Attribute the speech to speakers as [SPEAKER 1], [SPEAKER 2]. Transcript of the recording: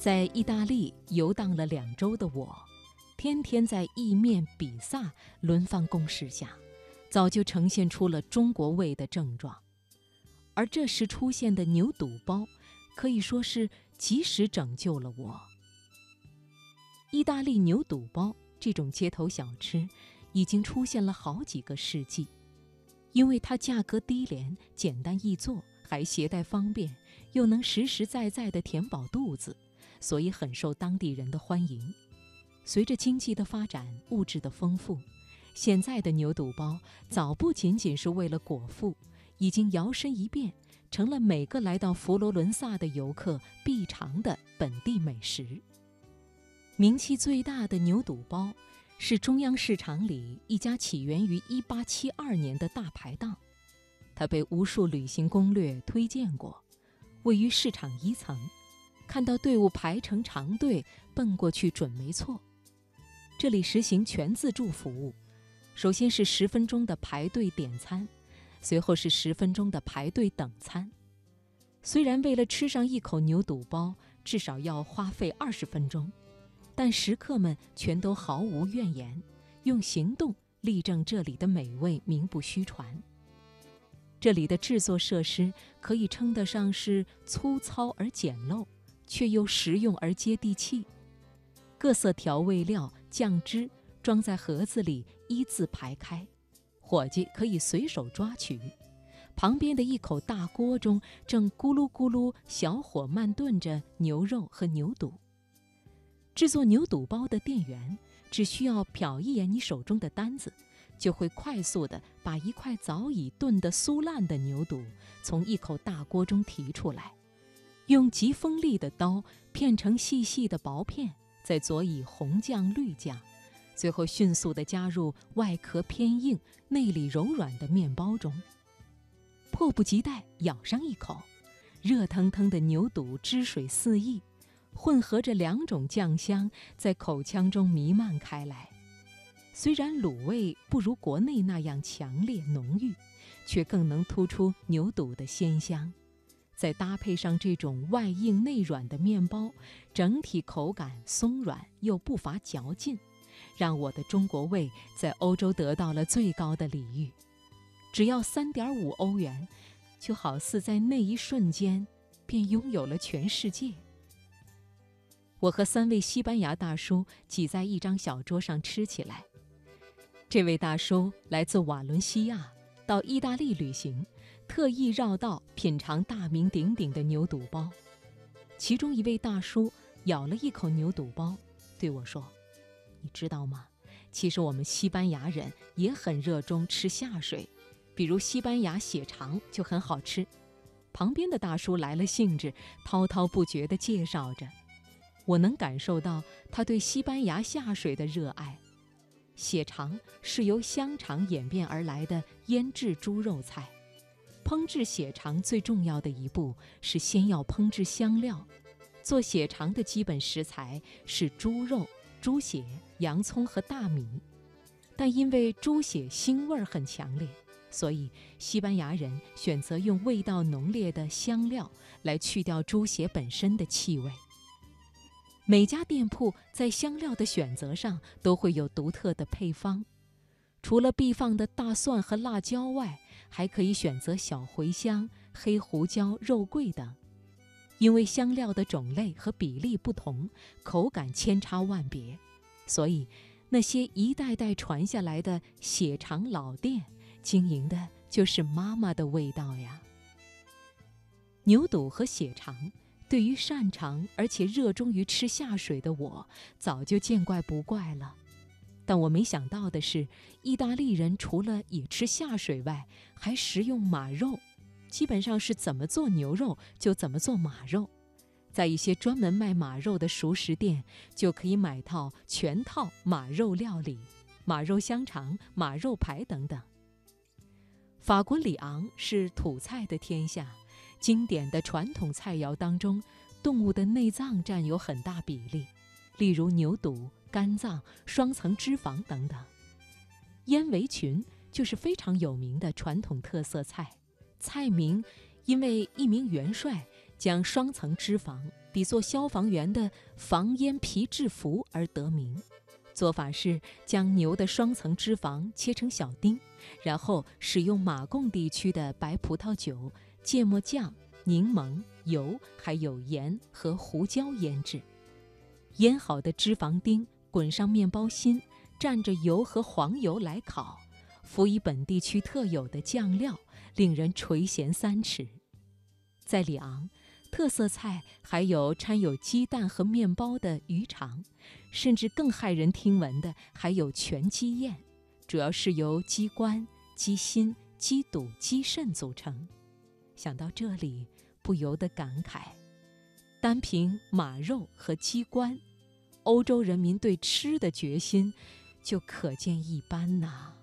[SPEAKER 1] 在意大利游荡了两周的我，天天在意面、比萨轮番攻势下，早就呈现出了中国胃的症状。而这时出现的牛肚包，可以说是及时拯救了我。意大利牛肚包这种街头小吃，已经出现了好几个世纪，因为它价格低廉、简单易做，还携带方便，又能实实在在地填饱肚子，所以很受当地人的欢迎。随着经济的发展，物质的丰富，现在的牛肚包早不仅仅是为了果腹，已经摇身一变，成了每个来到佛罗伦萨的游客必尝的本地美食。名气最大的牛肚包，是中央市场里一家起源于1872年的大排档。它被无数旅行攻略推荐过，位于市场一层，看到队伍排成长队，奔过去准没错。这里实行全自助服务，首先是十分钟的排队点餐，随后是十分钟的排队等餐。虽然为了吃上一口牛肚包，至少要花费二十分钟。但食客们全都毫无怨言，用行动力证这里的美味名不虚传。这里的制作设施可以称得上是粗糙而简陋，却又实用而接地气。各色调味料、酱汁装在盒子里，一字排开，伙计可以随手抓取。旁边的一口大锅中正咕噜咕噜小火慢炖着牛肉和牛肚。制作牛肚包的店员只需要瞟一眼你手中的单子，就会快速地把一块早已炖得酥烂的牛肚从一口大锅中提出来，用极锋利的刀片成细细的薄片，再佐以红酱、绿酱，最后迅速地加入外壳偏硬、内里柔软的面包中。迫不及待咬上一口，热腾腾的牛肚汁水四溢。混合着两种酱香，在口腔中弥漫开来。虽然卤味不如国内那样强烈浓郁，却更能突出牛肚的鲜香。再搭配上这种外硬内软的面包，整体口感松软又不乏嚼劲，让我的中国胃在欧洲得到了最高的礼遇。只要三点五欧元，就好似在那一瞬间便拥有了全世界。我和三位西班牙大叔挤在一张小桌上吃起来。这位大叔来自瓦伦西亚，到意大利旅行，特意绕道品尝大名鼎鼎的牛肚包。其中一位大叔咬了一口牛肚包，对我说：“你知道吗？其实我们西班牙人也很热衷吃下水，比如西班牙血肠就很好吃。”旁边的大叔来了兴致，滔滔不绝地介绍着。我能感受到他对西班牙下水的热爱。血肠是由香肠演变而来的腌制猪肉菜。烹制血肠最重要的一步是先要烹制香料。做血肠的基本食材是猪肉、猪血、洋葱和大米。但因为猪血腥味很强烈，所以西班牙人选择用味道浓烈的香料来去掉猪血本身的气味。每家店铺在香料的选择上都会有独特的配方，除了必放的大蒜和辣椒外，还可以选择小茴香、黑胡椒、肉桂等。因为香料的种类和比例不同，口感千差万别，所以那些一代代传下来的血肠老店，经营的就是妈妈的味道呀。牛肚和血肠。对于擅长而且热衷于吃下水的我，早就见怪不怪了。但我没想到的是，意大利人除了也吃下水外，还食用马肉，基本上是怎么做牛肉就怎么做马肉。在一些专门卖马肉的熟食店，就可以买套全套马肉料理，马肉香肠、马肉排等等。法国里昂是土菜的天下。经典的传统菜肴当中，动物的内脏占有很大比例，例如牛肚、肝脏、双层脂肪等等。烟围裙就是非常有名的传统特色菜，菜名因为一名元帅将双层脂肪比作消防员的防烟皮制服而得名。做法是将牛的双层脂肪切成小丁，然后使用马贡地区的白葡萄酒、芥末酱、柠檬、油，还有盐和胡椒腌制。腌好的脂肪丁滚上面包芯，蘸着油和黄油来烤，辅以本地区特有的酱料，令人垂涎三尺。在里昂。特色菜还有掺有鸡蛋和面包的鱼肠，甚至更骇人听闻的还有全鸡宴，主要是由鸡冠、鸡心、鸡肚、鸡肾组成。想到这里，不由得感慨：单凭马肉和鸡冠，欧洲人民对吃的决心就可见一斑呐。